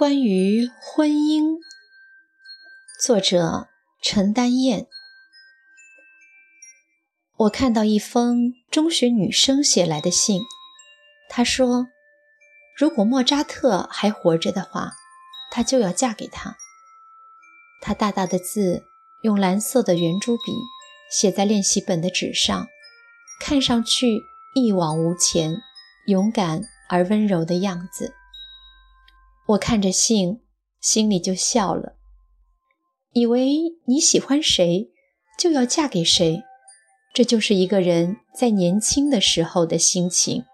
关于婚姻，作者陈丹燕。我看到一封中学女生写来的信，她说：“如果莫扎特还活着的话，她就要嫁给他。”她大大的字用蓝色的圆珠笔写在练习本的纸上，看上去一往无前、勇敢而温柔的样子。我看着信，心里就笑了，以为你喜欢谁，就要嫁给谁，这就是一个人在年轻的时候的心情。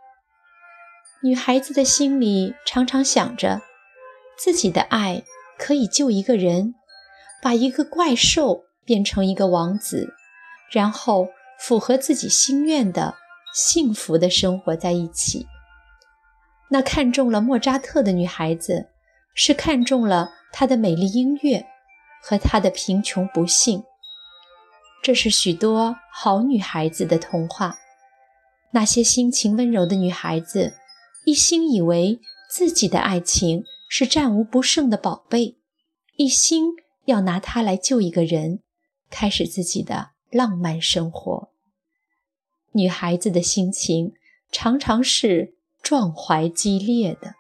女孩子的心里常常想着，自己的爱可以救一个人，把一个怪兽变成一个王子，然后符合自己心愿的幸福的生活在一起。那看中了莫扎特的女孩子，是看中了他的美丽音乐和他的贫穷不幸。这是许多好女孩子的童话。那些心情温柔的女孩子，一心以为自己的爱情是战无不胜的宝贝，一心要拿它来救一个人，开始自己的浪漫生活。女孩子的心情常常是。壮怀激烈的，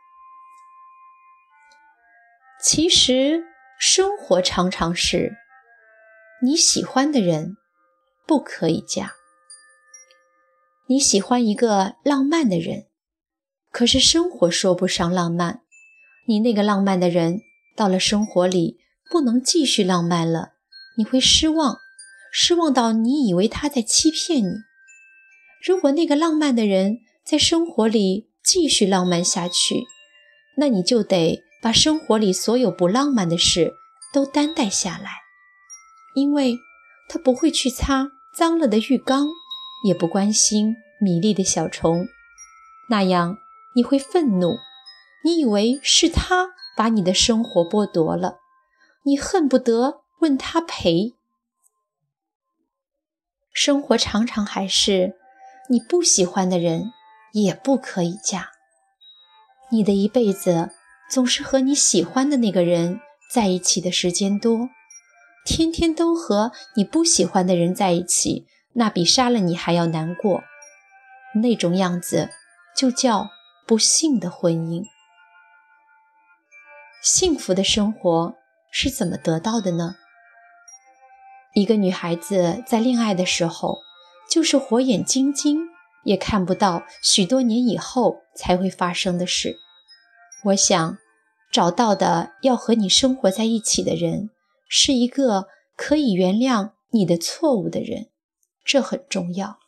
其实生活常常是你喜欢的人不可以嫁。你喜欢一个浪漫的人，可是生活说不上浪漫。你那个浪漫的人到了生活里不能继续浪漫了，你会失望，失望到你以为他在欺骗你。如果那个浪漫的人在生活里，继续浪漫下去，那你就得把生活里所有不浪漫的事都担待下来，因为他不会去擦脏了的浴缸，也不关心米粒的小虫，那样你会愤怒，你以为是他把你的生活剥夺了，你恨不得问他赔。生活常常还是你不喜欢的人。也不可以嫁。你的一辈子总是和你喜欢的那个人在一起的时间多，天天都和你不喜欢的人在一起，那比杀了你还要难过。那种样子就叫不幸的婚姻。幸福的生活是怎么得到的呢？一个女孩子在恋爱的时候，就是火眼金睛。也看不到许多年以后才会发生的事。我想，找到的要和你生活在一起的人，是一个可以原谅你的错误的人，这很重要。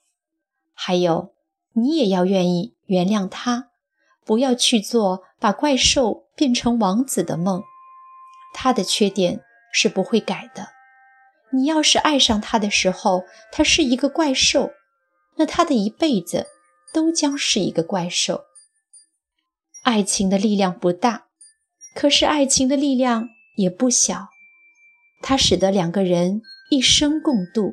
还有，你也要愿意原谅他，不要去做把怪兽变成王子的梦。他的缺点是不会改的。你要是爱上他的时候，他是一个怪兽。那他的一辈子都将是一个怪兽。爱情的力量不大，可是爱情的力量也不小。它使得两个人一生共度，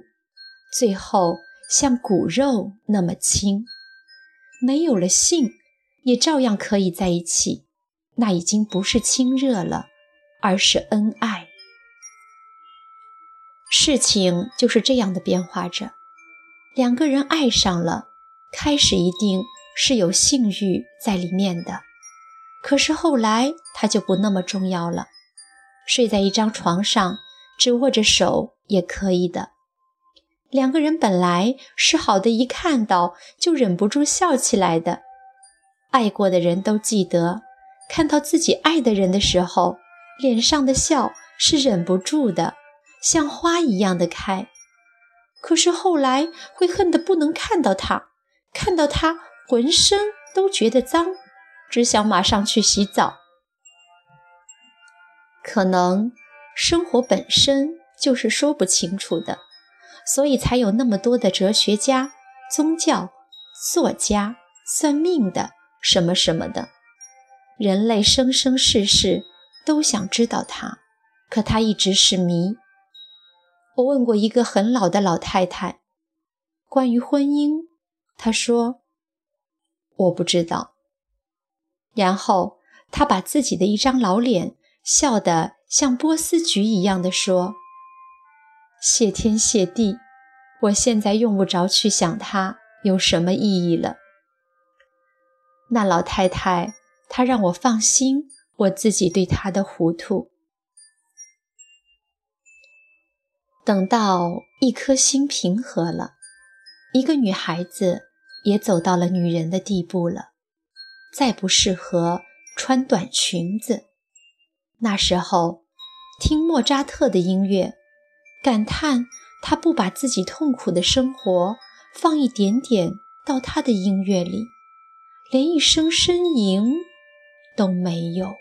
最后像骨肉那么亲。没有了性，也照样可以在一起。那已经不是亲热了，而是恩爱。事情就是这样的变化着。两个人爱上了，开始一定是有性欲在里面的，可是后来他就不那么重要了。睡在一张床上，只握着手也可以的。两个人本来是好的，一看到就忍不住笑起来的。爱过的人都记得，看到自己爱的人的时候，脸上的笑是忍不住的，像花一样的开。可是后来会恨得不能看到他，看到他浑身都觉得脏，只想马上去洗澡。可能生活本身就是说不清楚的，所以才有那么多的哲学家、宗教、作家、算命的什么什么的。人类生生世世都想知道他，可他一直是谜。我问过一个很老的老太太，关于婚姻，她说：“我不知道。”然后他把自己的一张老脸笑得像波斯菊一样的说：“谢天谢地，我现在用不着去想他有什么意义了。”那老太太，她让我放心，我自己对她的糊涂。等到一颗心平和了，一个女孩子也走到了女人的地步了，再不适合穿短裙子。那时候，听莫扎特的音乐，感叹他不把自己痛苦的生活放一点点到他的音乐里。连一声呻吟都没有。